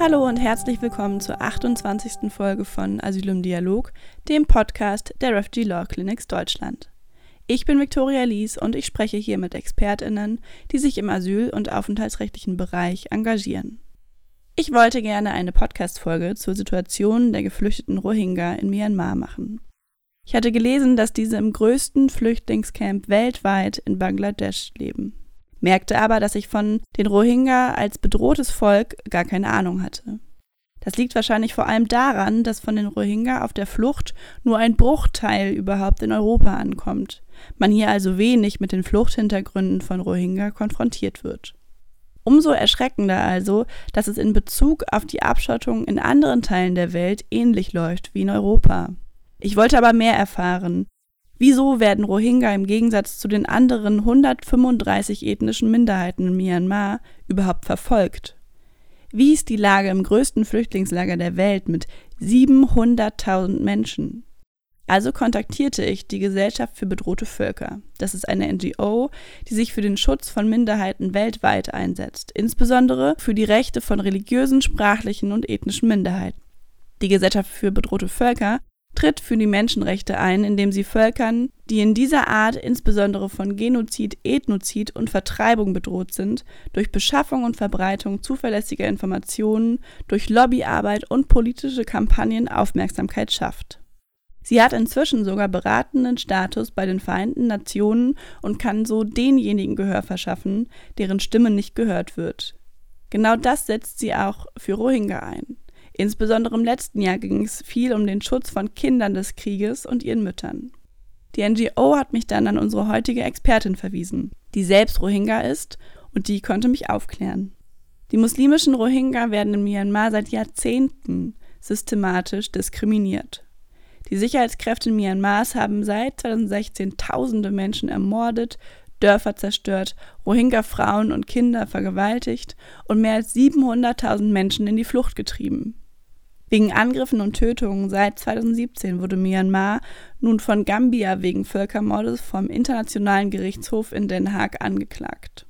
Hallo und herzlich willkommen zur 28. Folge von Asylum Dialog, dem Podcast der Refugee Law Clinics Deutschland. Ich bin Viktoria Lies und ich spreche hier mit ExpertInnen, die sich im asyl- und aufenthaltsrechtlichen Bereich engagieren. Ich wollte gerne eine Podcast-Folge zur Situation der geflüchteten Rohingya in Myanmar machen. Ich hatte gelesen, dass diese im größten Flüchtlingscamp weltweit in Bangladesch leben merkte aber, dass ich von den Rohingya als bedrohtes Volk gar keine Ahnung hatte. Das liegt wahrscheinlich vor allem daran, dass von den Rohingya auf der Flucht nur ein Bruchteil überhaupt in Europa ankommt, man hier also wenig mit den Fluchthintergründen von Rohingya konfrontiert wird. Umso erschreckender also, dass es in Bezug auf die Abschottung in anderen Teilen der Welt ähnlich läuft wie in Europa. Ich wollte aber mehr erfahren, Wieso werden Rohingya im Gegensatz zu den anderen 135 ethnischen Minderheiten in Myanmar überhaupt verfolgt? Wie ist die Lage im größten Flüchtlingslager der Welt mit 700.000 Menschen? Also kontaktierte ich die Gesellschaft für bedrohte Völker. Das ist eine NGO, die sich für den Schutz von Minderheiten weltweit einsetzt, insbesondere für die Rechte von religiösen, sprachlichen und ethnischen Minderheiten. Die Gesellschaft für bedrohte Völker tritt für die Menschenrechte ein, indem sie Völkern, die in dieser Art insbesondere von Genozid, Ethnozid und Vertreibung bedroht sind, durch Beschaffung und Verbreitung zuverlässiger Informationen, durch Lobbyarbeit und politische Kampagnen Aufmerksamkeit schafft. Sie hat inzwischen sogar beratenden Status bei den Vereinten Nationen und kann so denjenigen Gehör verschaffen, deren Stimme nicht gehört wird. Genau das setzt sie auch für Rohingya ein. Insbesondere im letzten Jahr ging es viel um den Schutz von Kindern des Krieges und ihren Müttern. Die NGO hat mich dann an unsere heutige Expertin verwiesen, die selbst Rohingya ist und die konnte mich aufklären. Die muslimischen Rohingya werden in Myanmar seit Jahrzehnten systematisch diskriminiert. Die Sicherheitskräfte in Myanmars haben seit 2016 tausende Menschen ermordet, Dörfer zerstört, Rohingya-Frauen und Kinder vergewaltigt und mehr als 700.000 Menschen in die Flucht getrieben. Wegen Angriffen und Tötungen seit 2017 wurde Myanmar nun von Gambia wegen Völkermordes vom Internationalen Gerichtshof in Den Haag angeklagt.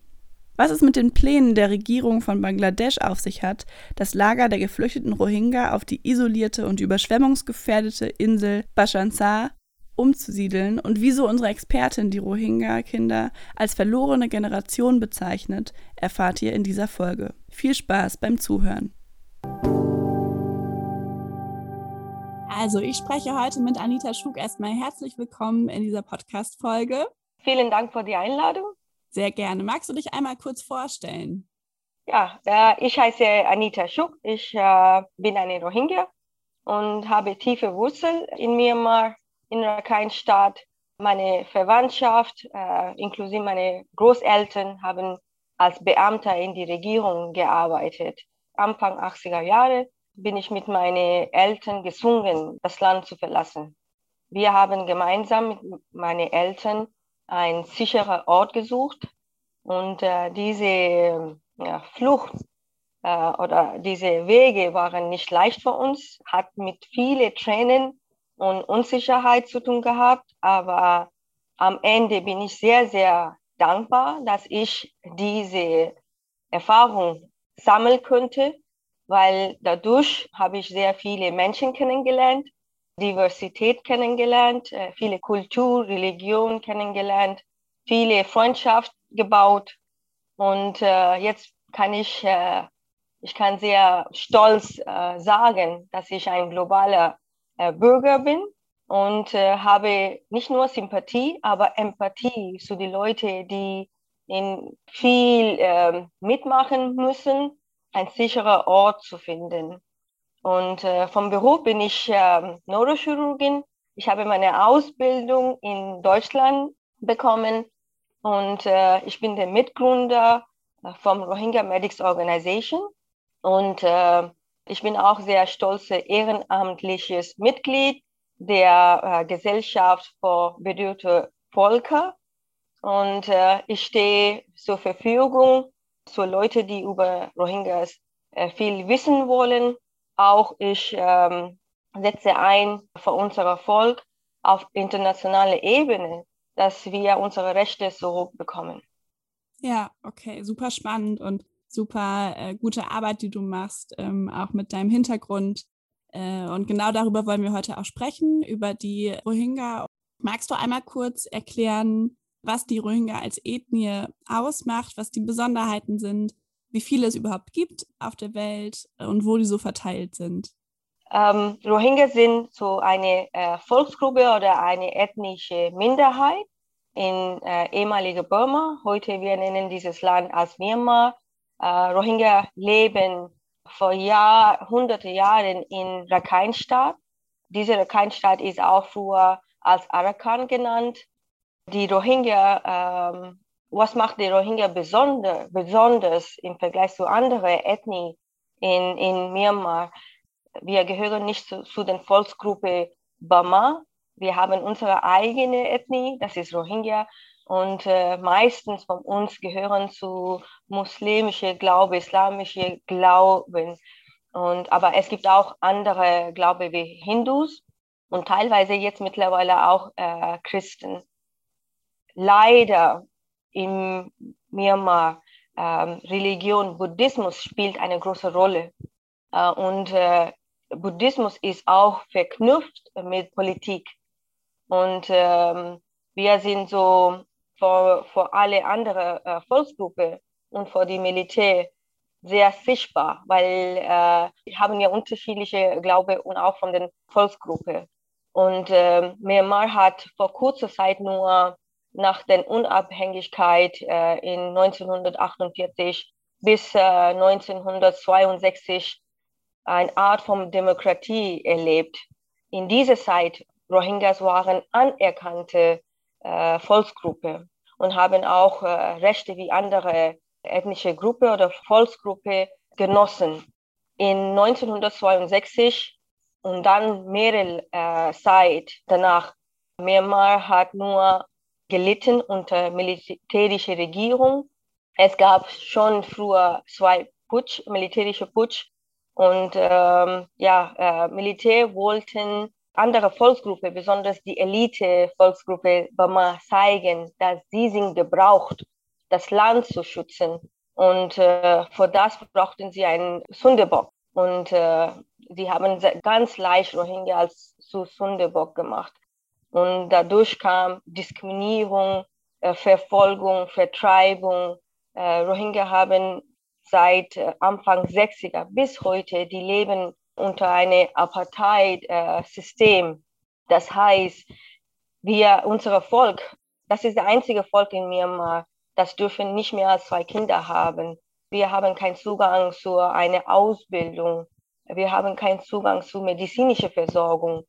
Was es mit den Plänen der Regierung von Bangladesch auf sich hat, das Lager der geflüchteten Rohingya auf die isolierte und überschwemmungsgefährdete Insel Bashansar umzusiedeln und wieso unsere Expertin die Rohingya-Kinder als verlorene Generation bezeichnet, erfahrt ihr in dieser Folge. Viel Spaß beim Zuhören. Also, ich spreche heute mit Anita Schug. Erstmal herzlich willkommen in dieser Podcast-Folge. Vielen Dank für die Einladung. Sehr gerne. Magst du dich einmal kurz vorstellen? Ja, äh, ich heiße Anita Schuk. Ich äh, bin eine Rohingya und habe tiefe Wurzeln in Myanmar, in Rakhine-Stadt. Meine Verwandtschaft, äh, inklusive meine Großeltern, haben als Beamter in die Regierung gearbeitet. Anfang 80er Jahre bin ich mit meinen Eltern gezwungen, das Land zu verlassen. Wir haben gemeinsam mit meinen Eltern einen sicheren Ort gesucht und äh, diese ja, Flucht äh, oder diese Wege waren nicht leicht für uns, hat mit vielen Tränen und Unsicherheit zu tun gehabt, aber am Ende bin ich sehr, sehr dankbar, dass ich diese Erfahrung sammeln könnte weil dadurch habe ich sehr viele Menschen kennengelernt, Diversität kennengelernt, äh, viele Kultur, Religion kennengelernt, viele Freundschaft gebaut. Und äh, jetzt kann ich, äh, ich kann sehr stolz sagen, dass ich ein globaler Bürger bin und habe nicht nur Sympathie, aber Empathie zu den Leuten, die in viel ähm, mitmachen müssen ein sicherer Ort zu finden. Und äh, vom Beruf bin ich äh, Neurochirurgin. Ich habe meine Ausbildung in Deutschland bekommen und äh, ich bin der Mitgründer äh, vom Rohingya Medics Organization und äh, ich bin auch sehr stolze ehrenamtliches Mitglied der äh, Gesellschaft für bedürfte Völker und ich stehe zur Verfügung für Leute, die über Rohingyas äh, viel wissen wollen. Auch ich ähm, setze ein für unser Volk auf internationaler Ebene, dass wir unsere Rechte zurückbekommen. Ja, okay, super spannend. Und super äh, gute Arbeit, die du machst, ähm, auch mit deinem Hintergrund. Äh, und genau darüber wollen wir heute auch sprechen, über die Rohingya. Magst du einmal kurz erklären, was die Rohingya als Ethnie ausmacht, was die Besonderheiten sind, wie viele es überhaupt gibt auf der Welt und wo die so verteilt sind? Ähm, Rohingya sind so eine äh, Volksgruppe oder eine ethnische Minderheit in äh, ehemalige Burma. Heute wir nennen dieses Land als Myanmar. Äh, Rohingya leben vor Jahr, hunderte Jahren in Rakhine-Staat. Diese Rakhine-Staat ist auch früher als Arakan genannt. Die Rohingya, ähm, was macht die Rohingya besonder, besonders im Vergleich zu anderen Ethnien in, in Myanmar? Wir gehören nicht zu, zu den Volksgruppe Burma. Wir haben unsere eigene Ethnie, das ist Rohingya. Und äh, meistens von uns gehören zu muslimische Glaube, islamische Glauben. Und, aber es gibt auch andere Glaube wie Hindus und teilweise jetzt mittlerweile auch äh, Christen. Leider in Myanmar ähm, Religion, Buddhismus spielt eine große Rolle. Äh, und äh, Buddhismus ist auch verknüpft mit Politik. Und ähm, wir sind so vor, vor alle anderen äh, Volksgruppen und vor die Militär sehr sichtbar, weil äh, wir haben ja unterschiedliche Glaube und auch von den Volksgruppen. Und äh, Myanmar hat vor kurzer Zeit nur nach der Unabhängigkeit äh, in 1948 bis äh, 1962 eine Art von Demokratie erlebt. In dieser Zeit Rohingyas waren anerkannte äh, Volksgruppe und haben auch äh, Rechte wie andere ethnische Gruppe oder Volksgruppe genossen. In 1962 und dann mehrere äh, Zeit danach, Myanmar hat nur gelitten unter militärischer Regierung. Es gab schon früher zwei Putsch, militärische Putsch und ähm, ja, äh, Militär wollten andere Volksgruppe, besonders die Elite-Volksgruppe Burma zeigen, dass sie sind gebraucht, das Land zu schützen. Und äh, für das brauchten sie einen Sundebock. Und äh, sie haben ganz leicht Rohingya als zu Sundebock gemacht. Und dadurch kam Diskriminierung, äh, Verfolgung, Vertreibung. Äh, Rohingya haben seit äh, Anfang 60er bis heute, die leben unter einem Apartheid-System. das heißt, wir, unser Volk, das ist das einzige Volk in Myanmar, das dürfen nicht mehr als zwei Kinder haben. Wir haben keinen Zugang zu einer Ausbildung. Wir haben keinen Zugang zu medizinischer Versorgung.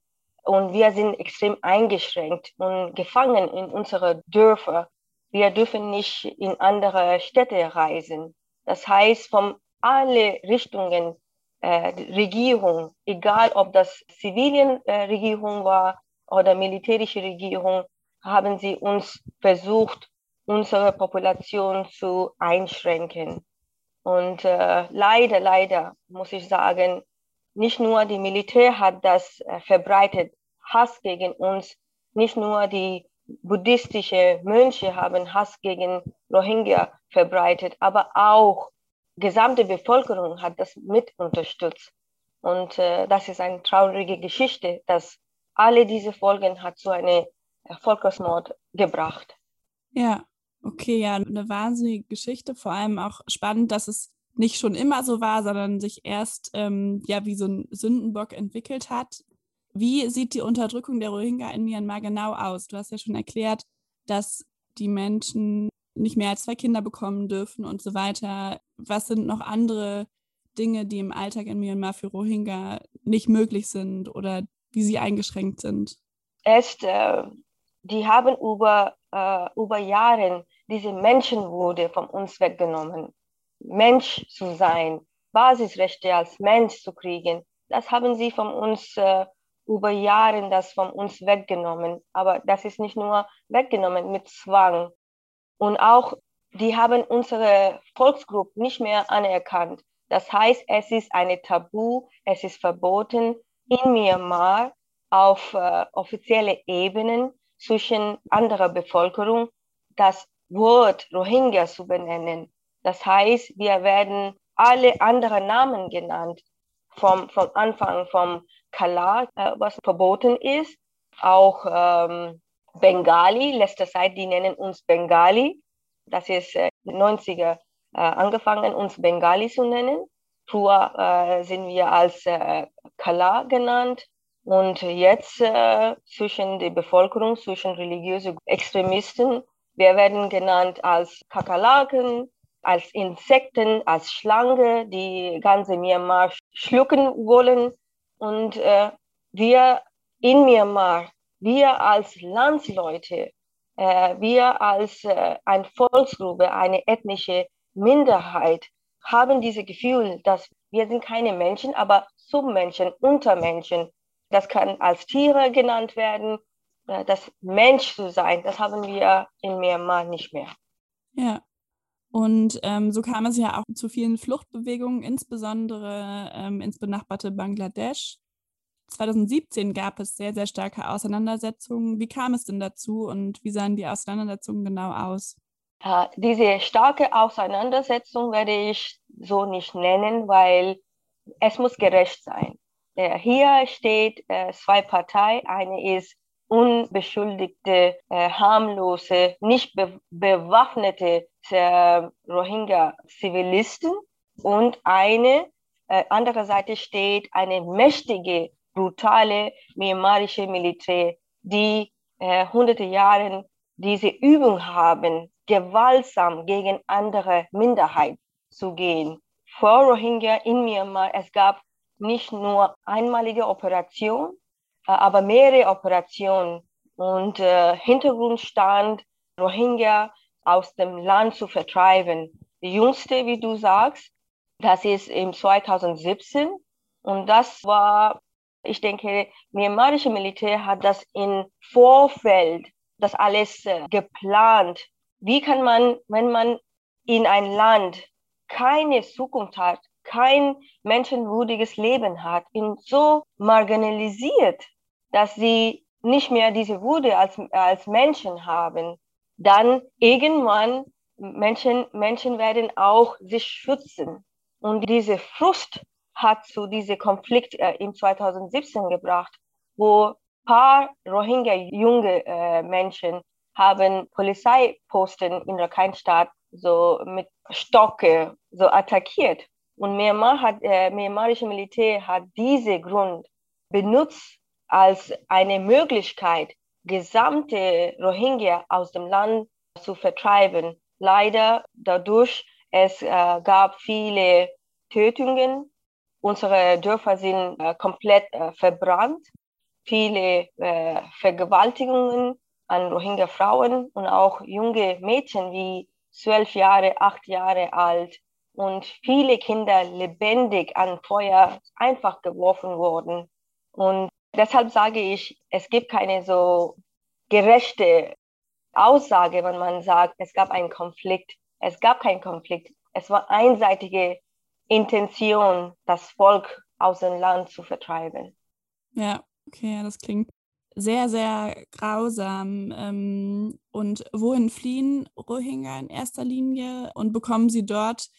Und wir sind extrem eingeschränkt und gefangen in unsere Dörfer. Wir dürfen nicht in andere Städte reisen. Das heißt, von alle Richtungen äh, Regierung, egal ob das Zivilienregierung äh, war oder militärische Regierung, haben sie uns versucht, unsere Population zu einschränken. Und äh, leider, leider muss ich sagen, nicht nur die Militär hat das äh, verbreitet, Hass gegen uns, nicht nur die buddhistische Mönche haben Hass gegen Rohingya verbreitet, aber auch gesamte Bevölkerung hat das mit unterstützt. Und äh, das ist eine traurige Geschichte, dass alle diese Folgen hat zu einem Völkersmord gebracht. Ja, okay, ja, eine wahnsinnige Geschichte. Vor allem auch spannend, dass es nicht schon immer so war, sondern sich erst ähm, ja wie so ein Sündenbock entwickelt hat. Wie sieht die Unterdrückung der Rohingya in Myanmar genau aus? Du hast ja schon erklärt, dass die Menschen nicht mehr als zwei Kinder bekommen dürfen und so weiter. Was sind noch andere Dinge, die im Alltag in Myanmar für Rohingya nicht möglich sind oder wie sie eingeschränkt sind? Erst, äh, die haben über, äh, über Jahre diese Menschenwürde von uns weggenommen. Mensch zu sein, Basisrechte als Mensch zu kriegen, das haben sie von uns äh, über Jahre das von uns weggenommen. Aber das ist nicht nur weggenommen mit Zwang, und auch, die haben unsere Volksgruppe nicht mehr anerkannt. Das heißt, es ist eine Tabu, es ist verboten, in Myanmar auf äh, offizielle Ebenen zwischen anderer Bevölkerung das Wort Rohingya zu benennen. Das heißt, wir werden alle anderen Namen genannt, vom, vom Anfang vom Kala, äh, was verboten ist, auch ähm, Bengali, letzter Zeit, die nennen uns Bengali. Das ist äh, 90er äh, angefangen, uns Bengali zu nennen. Früher äh, sind wir als äh, Kala genannt. Und jetzt äh, zwischen der Bevölkerung, zwischen religiösen Extremisten, wir werden genannt als Kakerlaken, als Insekten, als Schlange, die ganze Myanmar schlucken wollen. Und äh, wir in Myanmar, wir als Landsleute, äh, wir als äh, eine Volksgruppe, eine ethnische Minderheit, haben dieses Gefühl, dass wir sind keine Menschen, aber Submenschen, Untermenschen. Das kann als Tiere genannt werden. Äh, das Mensch zu sein, das haben wir in Myanmar nicht mehr. Ja. Und ähm, so kam es ja auch zu vielen Fluchtbewegungen, insbesondere ähm, ins benachbarte Bangladesch. 2017 gab es sehr, sehr starke Auseinandersetzungen. Wie kam es denn dazu und wie sahen die Auseinandersetzungen genau aus? Äh, diese starke Auseinandersetzung werde ich so nicht nennen, weil es muss gerecht sein. Äh, hier steht äh, zwei Parteien. Eine ist unbeschuldigte, äh, harmlose, nicht be bewaffnete äh, Rohingya-Zivilisten und eine äh, andere Seite steht eine mächtige, brutale myanmarische Militär, die äh, hunderte Jahre diese Übung haben, gewaltsam gegen andere Minderheiten zu gehen. Vor Rohingya in Myanmar, es gab nicht nur einmalige Operationen, aber mehrere Operationen. Und äh, Hintergrund stand, Rohingya aus dem Land zu vertreiben. Die jüngste, wie du sagst, das ist im 2017. Und das war, ich denke, myanmarische Militär hat das im Vorfeld, das alles äh, geplant. Wie kann man, wenn man in ein Land keine Zukunft hat, kein menschenwürdiges Leben hat, ihn so marginalisiert, dass sie nicht mehr diese Würde als, als Menschen haben, dann irgendwann Menschen, Menschen werden auch sich schützen. Und diese Frust hat zu diesem Konflikt äh, in 2017 gebracht, wo paar Rohingya-junge äh, Menschen haben Polizeiposten in Rakhine-Stadt so mit Stocke so attackiert. Und Myanmar hat, äh, myanmarische Militär hat diese Grund benutzt, als eine Möglichkeit, gesamte Rohingya aus dem Land zu vertreiben. Leider dadurch, es äh, gab viele Tötungen. Unsere Dörfer sind äh, komplett äh, verbrannt. Viele äh, Vergewaltigungen an Rohingya-Frauen und auch junge Mädchen wie zwölf Jahre, acht Jahre alt und viele Kinder lebendig an Feuer einfach geworfen wurden. Und Deshalb sage ich, es gibt keine so gerechte Aussage, wenn man sagt, es gab einen Konflikt. Es gab keinen Konflikt. Es war einseitige Intention, das Volk aus dem Land zu vertreiben. Ja, okay, das klingt sehr, sehr grausam. Ähm, und wohin fliehen Rohingya in erster Linie und bekommen sie dort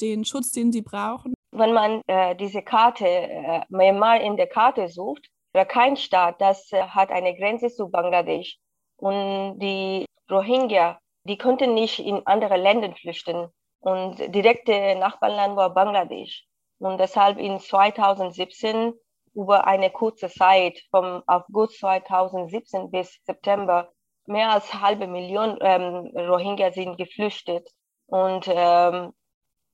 den Schutz, den sie brauchen? Wenn man äh, diese Karte, äh, Myanmar in der Karte sucht, Rakhine-Staat, das äh, hat eine Grenze zu Bangladesch. Und die Rohingya, die konnten nicht in andere Länder flüchten. Und direkte Nachbarland war Bangladesch. Und deshalb in 2017 über eine kurze Zeit, vom August 2017 bis September, mehr als halbe Million ähm, Rohingya sind geflüchtet und ähm,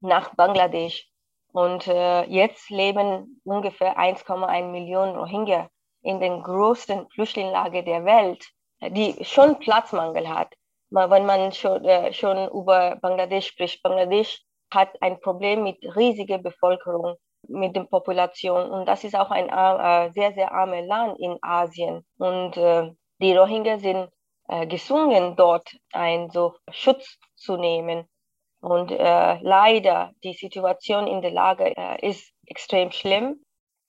nach Bangladesch. Und äh, jetzt leben ungefähr 1,1 Millionen Rohingya in den größten Flüchtlingslager der Welt, die schon Platzmangel hat. Wenn man schon, äh, schon über Bangladesch spricht, Bangladesch hat ein Problem mit riesiger Bevölkerung, mit der Population. Und das ist auch ein äh, sehr, sehr armes Land in Asien. Und äh, die Rohingya sind äh, gezwungen, dort einen so Schutz zu nehmen. Und äh, leider, die Situation in der Lage äh, ist extrem schlimm.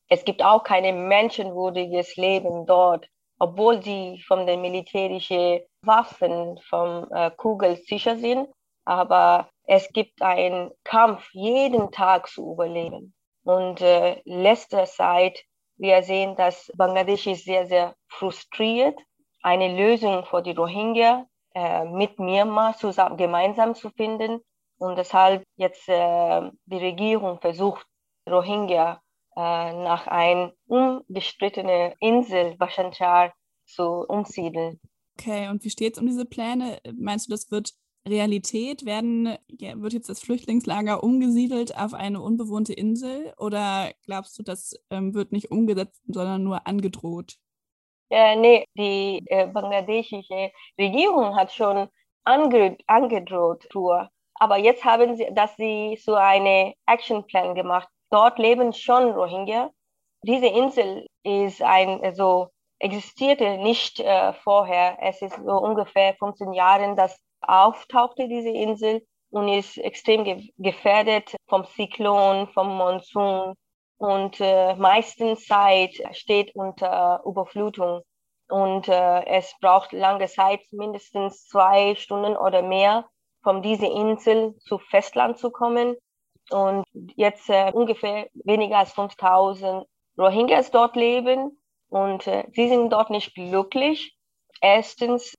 Es gibt auch kein menschenwürdiges Leben dort, obwohl sie von den militärischen Waffen, vom äh, Kugel sicher sind. aber es gibt einen Kampf, jeden Tag zu überleben. Und äh, letzter Zeit, wir sehen, dass Bangladesch ist sehr, sehr frustriert, eine Lösung für die Rohingya äh, mit Myanmar zusammen, gemeinsam zu finden. Und deshalb jetzt äh, die Regierung versucht, Rohingya äh, nach einer unbestrittenen Insel, Bhasanchar, zu umsiedeln. Okay, und wie steht es um diese Pläne? Meinst du, das wird Realität? Werden, wird jetzt das Flüchtlingslager umgesiedelt auf eine unbewohnte Insel oder glaubst du, das ähm, wird nicht umgesetzt, sondern nur angedroht? Äh, nee, die äh, bangladeschische Regierung hat schon ange angedroht. Aber jetzt haben sie, dass sie so eine Actionplan gemacht. Dort leben schon Rohingya. Diese Insel ist ein, also existierte nicht äh, vorher. Es ist so ungefähr 15 Jahre, dass auftauchte diese Insel und ist extrem ge gefährdet vom Zyklon, vom Monsun und äh, meistens Zeit steht unter Überflutung und äh, es braucht lange Zeit, mindestens zwei Stunden oder mehr, von dieser Insel zu Festland zu kommen. Und jetzt äh, ungefähr weniger als 5000 Rohingyas dort leben und äh, sie sind dort nicht glücklich. Erstens,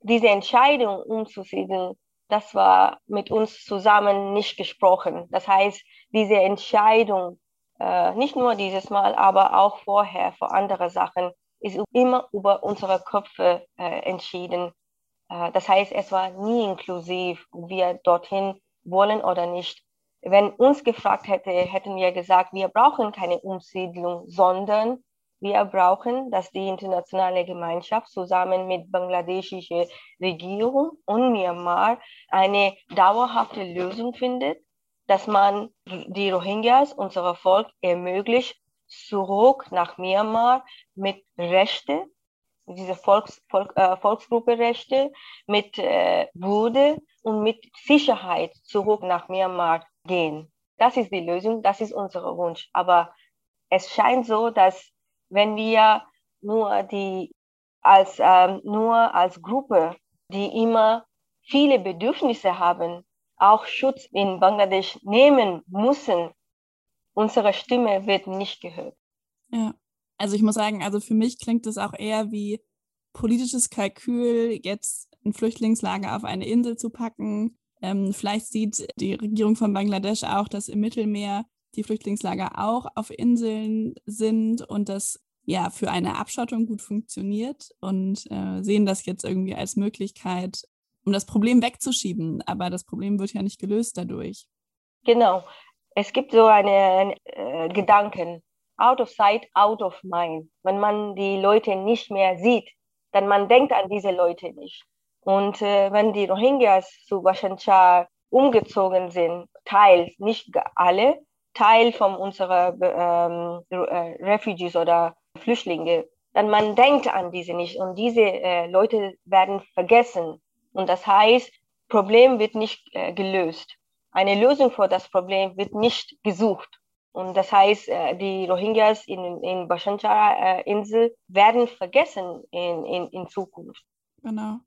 diese Entscheidung umzusiedeln, das war mit uns zusammen nicht gesprochen. Das heißt, diese Entscheidung, äh, nicht nur dieses Mal, aber auch vorher für andere Sachen, ist immer über unsere Köpfe äh, entschieden. Äh, das heißt, es war nie inklusiv, ob wir dorthin wollen oder nicht. Wenn uns gefragt hätte, hätten wir gesagt, wir brauchen keine Umsiedlung, sondern wir brauchen, dass die internationale Gemeinschaft zusammen mit bangladeschischer Regierung und Myanmar eine dauerhafte Lösung findet, dass man die Rohingyas, unser Volk, ermöglicht, zurück nach Myanmar mit Rechte, diese Volks, Volk, äh, Volksgruppe Rechte, mit äh, Würde und mit Sicherheit zurück nach Myanmar gehen. Das ist die Lösung, das ist unser Wunsch. Aber es scheint so, dass wenn wir nur die als ähm, nur als Gruppe, die immer viele Bedürfnisse haben, auch Schutz in Bangladesch nehmen müssen, unsere Stimme wird nicht gehört. Ja, also ich muss sagen, also für mich klingt es auch eher wie politisches Kalkül, jetzt ein Flüchtlingslager auf eine Insel zu packen. Ähm, vielleicht sieht die Regierung von Bangladesch auch, dass im Mittelmeer die Flüchtlingslager auch auf Inseln sind und das ja für eine Abschottung gut funktioniert und äh, sehen das jetzt irgendwie als Möglichkeit, um das Problem wegzuschieben. Aber das Problem wird ja nicht gelöst dadurch. Genau. Es gibt so einen äh, Gedanken, out of sight, out of mind. Wenn man die Leute nicht mehr sieht, dann man denkt an diese Leute nicht. Und äh, wenn die Rohingyas zu Bhasanchar umgezogen sind, Teil, nicht alle, Teil von unserer ähm, äh, Refugees oder Flüchtlinge, dann man denkt an diese nicht und diese äh, Leute werden vergessen. Und das heißt, Problem wird nicht äh, gelöst. Eine Lösung für das Problem wird nicht gesucht. Und das heißt, äh, die Rohingyas in, in Bhasanchar-Insel äh, werden vergessen in, in, in Zukunft. Genau.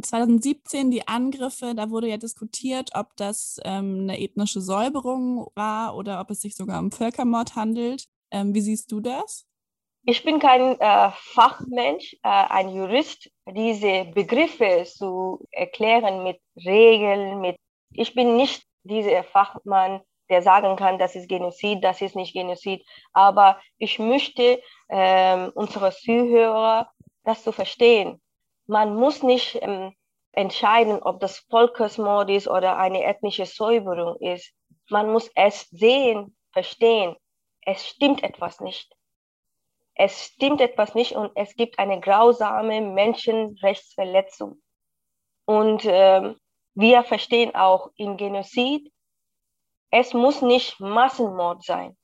2017 die Angriffe, da wurde ja diskutiert, ob das ähm, eine ethnische Säuberung war oder ob es sich sogar um Völkermord handelt. Ähm, wie siehst du das? Ich bin kein äh, Fachmensch, äh, ein Jurist, diese Begriffe zu erklären mit Regeln, mit ich bin nicht dieser Fachmann, der sagen kann, das ist Genozid, das ist nicht Genozid. Aber ich möchte ähm, unsere Zuhörer das zu verstehen man muss nicht ähm, entscheiden, ob das Volkesmord ist oder eine ethnische Säuberung ist. Man muss es sehen, verstehen. Es stimmt etwas nicht. Es stimmt etwas nicht und es gibt eine grausame Menschenrechtsverletzung. Und ähm, wir verstehen auch im Genozid, es muss nicht Massenmord sein.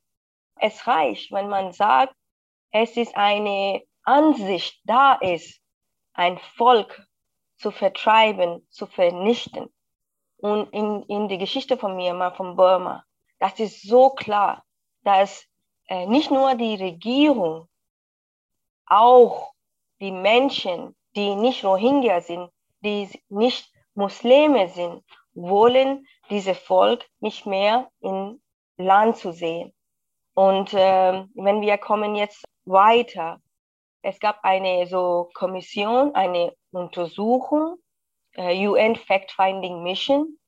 Es reicht, wenn man sagt, es ist eine Ansicht da ist, ein Volk zu vertreiben, zu vernichten. Und in, in die Geschichte von Myanmar, von Burma, das ist so klar, dass äh, nicht nur die Regierung, auch die Menschen, die nicht Rohingya sind, die nicht Muslime sind wollen dieses Volk nicht mehr in Land zu sehen. Und äh, wenn wir kommen jetzt weiter, es gab eine so Kommission, eine Untersuchung, äh, UN Fact-Finding Mission,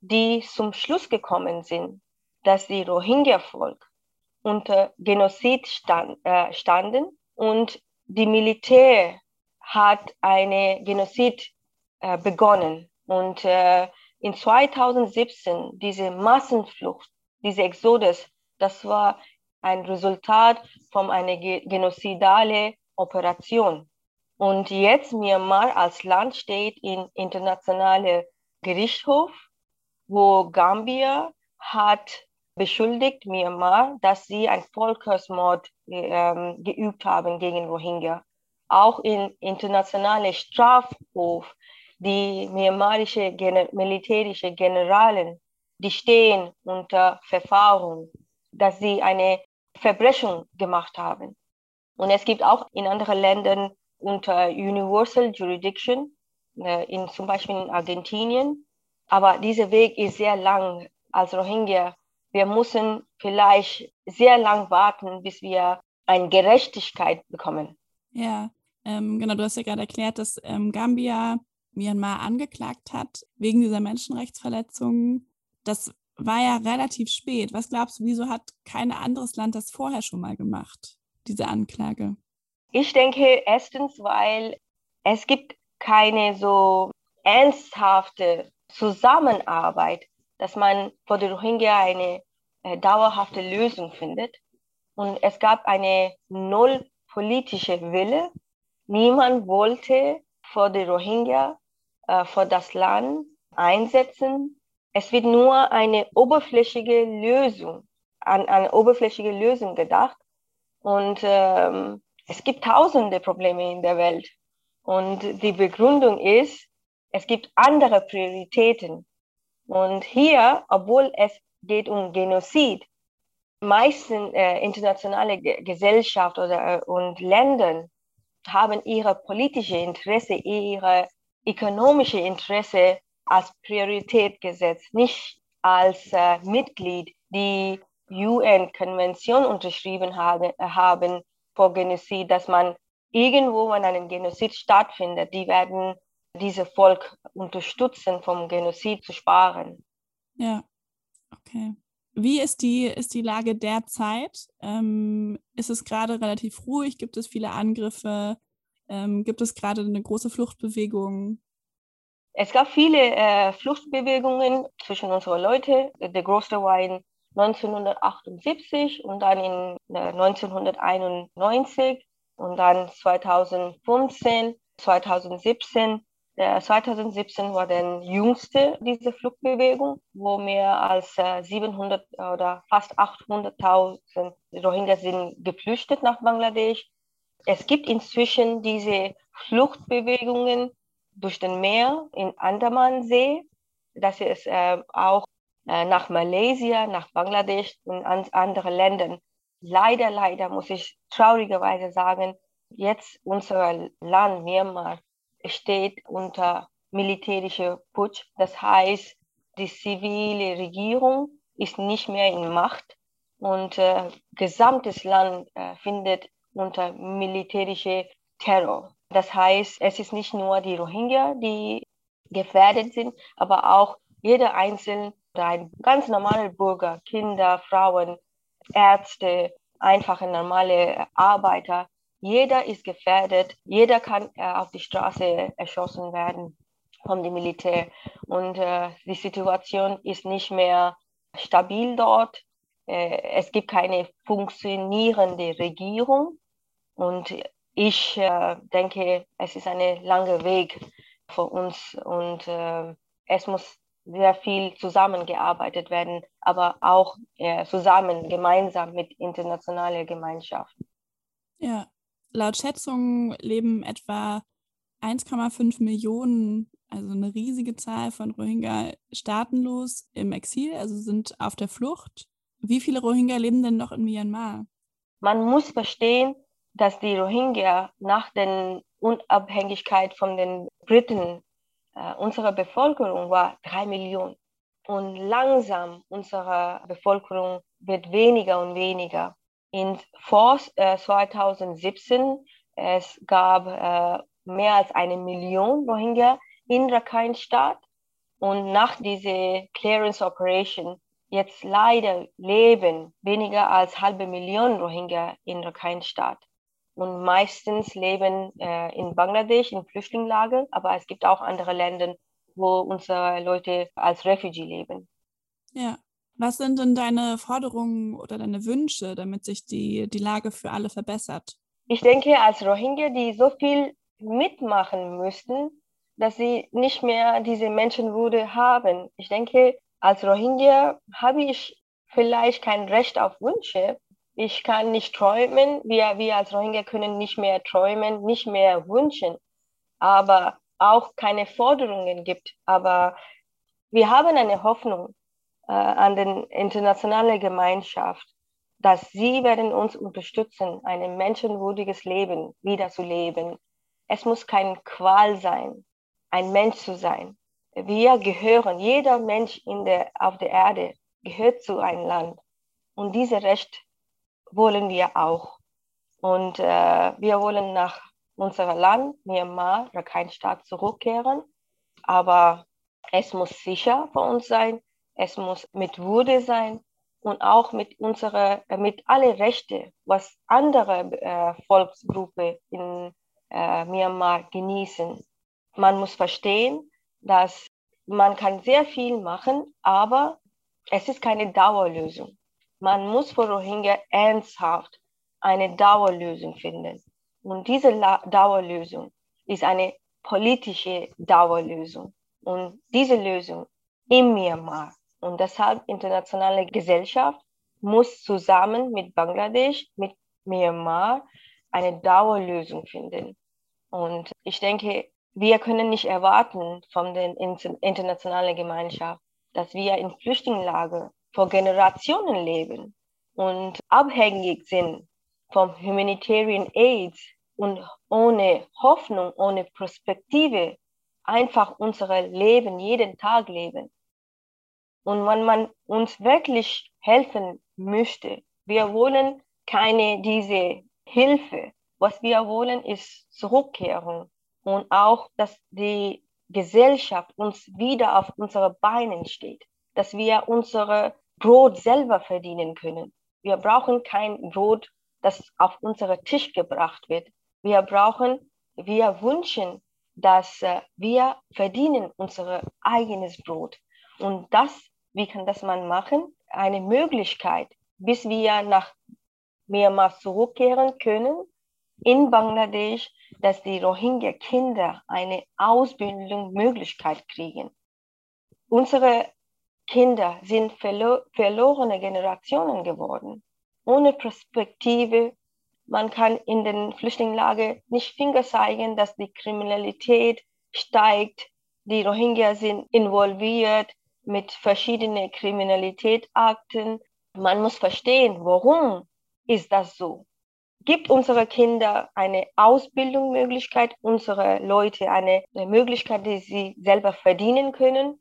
die zum Schluss gekommen sind, dass die Rohingya-Volk unter Genozid stand, äh, standen und die Militär hat eine Genozid äh, begonnen. Und äh, in 2017 diese Massenflucht, diese Exodus, das war ein Resultat von einer genozidalen Operation. Und jetzt Myanmar als Land steht in internationale Gerichtshof, wo Gambia hat beschuldigt Myanmar, dass sie ein Völkersmord ähm, geübt haben gegen Rohingya. Auch in internationale Strafhof, die myanmarische Gener militärische Generalen, die stehen unter Verfahren, dass sie eine Verbrechung gemacht haben. Und es gibt auch in anderen Ländern unter Universal Jurisdiction, äh, in, zum Beispiel in Argentinien. Aber dieser Weg ist sehr lang als Rohingya wir müssen vielleicht sehr lang warten, bis wir eine Gerechtigkeit bekommen. Ja, ähm, genau, du hast ja gerade erklärt, dass ähm, Gambia Myanmar angeklagt hat wegen dieser Menschenrechtsverletzungen. Das war ja relativ spät. Was glaubst du, wieso hat kein anderes Land das vorher schon mal gemacht, diese Anklage? Ich denke erstens, weil es gibt keine so ernsthafte Zusammenarbeit, dass man vor der Rohingya eine äh, dauerhafte Lösung findet. Und es gab eine null politische Wille. Niemand wollte vor die Rohingya, äh, vor das Land einsetzen. Es wird nur eine oberflächliche Lösung, an eine oberflächliche Lösung gedacht. Und ähm, es gibt tausende Probleme in der Welt. Und die Begründung ist, es gibt andere Prioritäten. Und hier, obwohl es geht um Genozid. Meisten äh, internationale G Gesellschaft oder äh, und Länder haben ihre politische Interesse, ihre ökonomische Interesse als Priorität gesetzt, nicht als äh, Mitglied die UN-Konvention unterschrieben habe, haben vor Genozid, dass man irgendwo, wenn ein Genozid stattfindet, die werden diese Volk unterstützen, vom Genozid zu sparen. Ja. Okay. Wie ist die, ist die Lage derzeit? Ähm, ist es gerade relativ ruhig? Gibt es viele Angriffe? Ähm, gibt es gerade eine große Fluchtbewegung? Es gab viele äh, Fluchtbewegungen zwischen unseren Leuten. Der größte war in 1978 und dann in äh, 1991 und dann 2015, 2017 der 2017 war der jüngste diese Flugbewegung, wo mehr als 700 äh, oder fast 800.000 Rohingya sind geflüchtet nach Bangladesch. Es gibt inzwischen diese Fluchtbewegungen durch den Meer in Andamansee. Das ist äh, auch äh, nach Malaysia, nach Bangladesch und an andere Ländern. Leider, leider muss ich traurigerweise sagen, jetzt unser Land Myanmar steht unter militärischer Putsch. Das heißt, die zivile Regierung ist nicht mehr in Macht und äh, gesamtes Land äh, findet unter militärischer Terror. Das heißt, es ist nicht nur die Rohingya, die gefährdet sind, aber auch jeder Einzelne ein ganz normaler Bürger, Kinder, Frauen, Ärzte, einfache normale Arbeiter jeder ist gefährdet, jeder kann äh, auf die Straße erschossen werden vom Militär. Und äh, die Situation ist nicht mehr stabil dort. Äh, es gibt keine funktionierende Regierung. Und ich äh, denke, es ist ein langer Weg für uns und äh, es muss sehr viel zusammengearbeitet werden, aber auch äh, zusammen, gemeinsam mit internationaler Gemeinschaft. Ja, Laut Schätzungen leben etwa 1,5 Millionen, also eine riesige Zahl von Rohingya staatenlos im Exil, also sind auf der Flucht. Wie viele Rohingya leben denn noch in Myanmar? Man muss verstehen, dass die Rohingya nach der Unabhängigkeit von den Briten Äh, unsere Bevölkerung war drei Millionen. Und langsam unsere Bevölkerung wird weniger und weniger. In vor äh, 2017 es gab äh, mehr als eine Million Rohingya in Rakhine-Staat. Und nach dieser Clearance Operation jetzt leider leben weniger als halbe Million Rohingya in Rakhine-Staat. Und meistens leben äh, in Bangladesch in Flüchtlingslager, aber es gibt auch andere Länder, wo unsere Leute als Refugee leben. Ja. Was sind denn deine Forderungen oder deine Wünsche, damit sich die, die Lage für alle verbessert? Ich denke, als Rohingya, die so viel mitmachen müssten, dass sie nicht mehr diese Menschenwürde haben. Ich denke, als Rohingya habe ich vielleicht kein Recht auf Wünsche. Ich kann nicht träumen. Wir, wir als Rohingya können nicht mehr träumen, nicht mehr wünschen. Aber auch keine Forderungen gibt. Aber wir haben eine Hoffnung äh, an die internationale Gemeinschaft, dass sie werden uns unterstützen, ein menschenwürdiges Leben wiederzuleben. Es muss kein Qual sein, ein Mensch zu sein. Wir gehören, jeder Mensch in der, auf der Erde gehört zu einem Land. Und dieses Recht wollen wir auch. Und äh, wir wollen nach unserem Land, Myanmar, Rakhine-Staat, zurückkehren. Aber es muss sicher für uns sein. Es muss mit Würde sein und auch mit unserer, äh, mit alle Rechte, was andere äh, Volksgruppen in äh, Myanmar genießen. Man muss verstehen, dass man kann sehr viel machen, aber es ist keine Dauerlösung. Man muss für Rohingya ernsthaft eine Dauerlösung finden. Und diese La Dauerlösung ist eine politische Dauerlösung. Und diese Lösung in Myanmar und deshalb internationale Gesellschaft muss zusammen mit Bangladesch, mit Myanmar eine Dauerlösung finden. Und ich denke, wir können nicht erwarten von der internationalen Gemeinschaft, dass wir in Flüchtlingslager vor Generationen leben und abhängig sind vom Humanitarian Aid und ohne Hoffnung, ohne Perspektive einfach unser Leben jeden Tag leben. Und wenn man uns wirklich helfen möchte, wir wollen keine diese Hilfe. Was wir wollen, ist Zurückkehrung und auch, dass die Gesellschaft uns wieder auf unsere Beinen steht, dass wir unsere Brot selber verdienen können. Wir brauchen kein Brot, das auf unseren Tisch gebracht wird. Wir brauchen, wir wünschen, dass äh, wir verdienen unser eigenes Brot. Und das wie kann das man machen? Eine Möglichkeit, bis wir nach Myanmar zurückkehren können, in Bangladesch, dass die Rohingya-Kinder eine Ausbildungsmöglichkeit kriegen. Unsere Kinder sind verlo verlorene Generationen geworden, ohne Perspektive. Man kann in den Flüchtlingslager nicht Finger zeigen, dass die Kriminalität steigt, die Rohingya sind involviert, mit verschiedenen Kriminalitätsakten. Man muss verstehen, warum ist das so? Gibt unsere Kinder eine Ausbildungsmöglichkeit, unsere Leute eine, Möglichkeit, die sie selber verdienen können?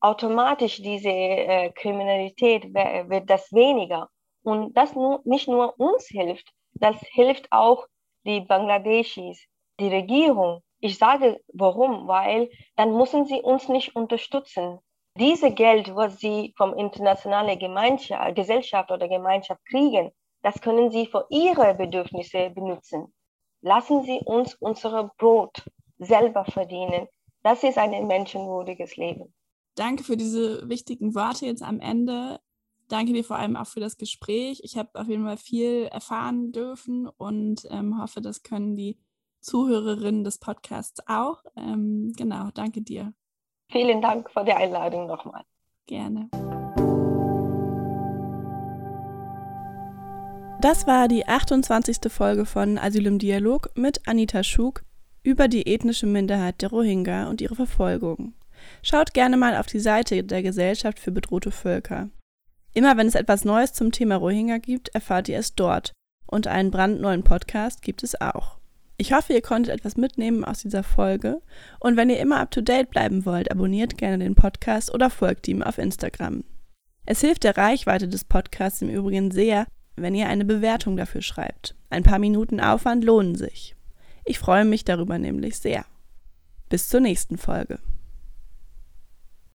Automatisch diese äh, Kriminalität wird das weniger. Und das nur, nicht nur uns hilft, das hilft auch die Bangladeschis, die Regierung. Ich sage warum, weil dann müssen sie uns nicht unterstützen diese Geld, was sie vom internationalen Gemeinschaft, Gesellschaft oder Gemeinschaft kriegen, das können sie für ihre Bedürfnisse benutzen. Lassen Sie uns unser Brot selber verdienen. Das ist ein menschenwürdiges Leben. Danke für diese wichtigen Worte jetzt am Ende. Danke dir vor allem auch für das Gespräch. Ich habe auf jeden Fall viel erfahren dürfen und ähm, hoffe, das können die Zuhörerinnen des Podcasts auch. Ähm, genau, danke dir. Vielen Dank für die Einladung nochmal. Gerne. Das war die 28. Folge von Asyl im Dialog mit Anita Schug über die ethnische Minderheit der Rohingya und ihre Verfolgung. Schaut gerne mal auf die Seite der Gesellschaft für bedrohte Völker. Immer wenn es etwas Neues zum Thema Rohingya gibt, erfahrt ihr es dort. Und einen brandneuen Podcast gibt es auch. Ich hoffe, ihr konntet etwas mitnehmen aus dieser Folge und wenn ihr immer up-to-date bleiben wollt, abonniert gerne den Podcast oder folgt ihm auf Instagram. Es hilft der Reichweite des Podcasts im Übrigen sehr, wenn ihr eine Bewertung dafür schreibt. Ein paar Minuten Aufwand lohnen sich. Ich freue mich darüber nämlich sehr. Bis zur nächsten Folge.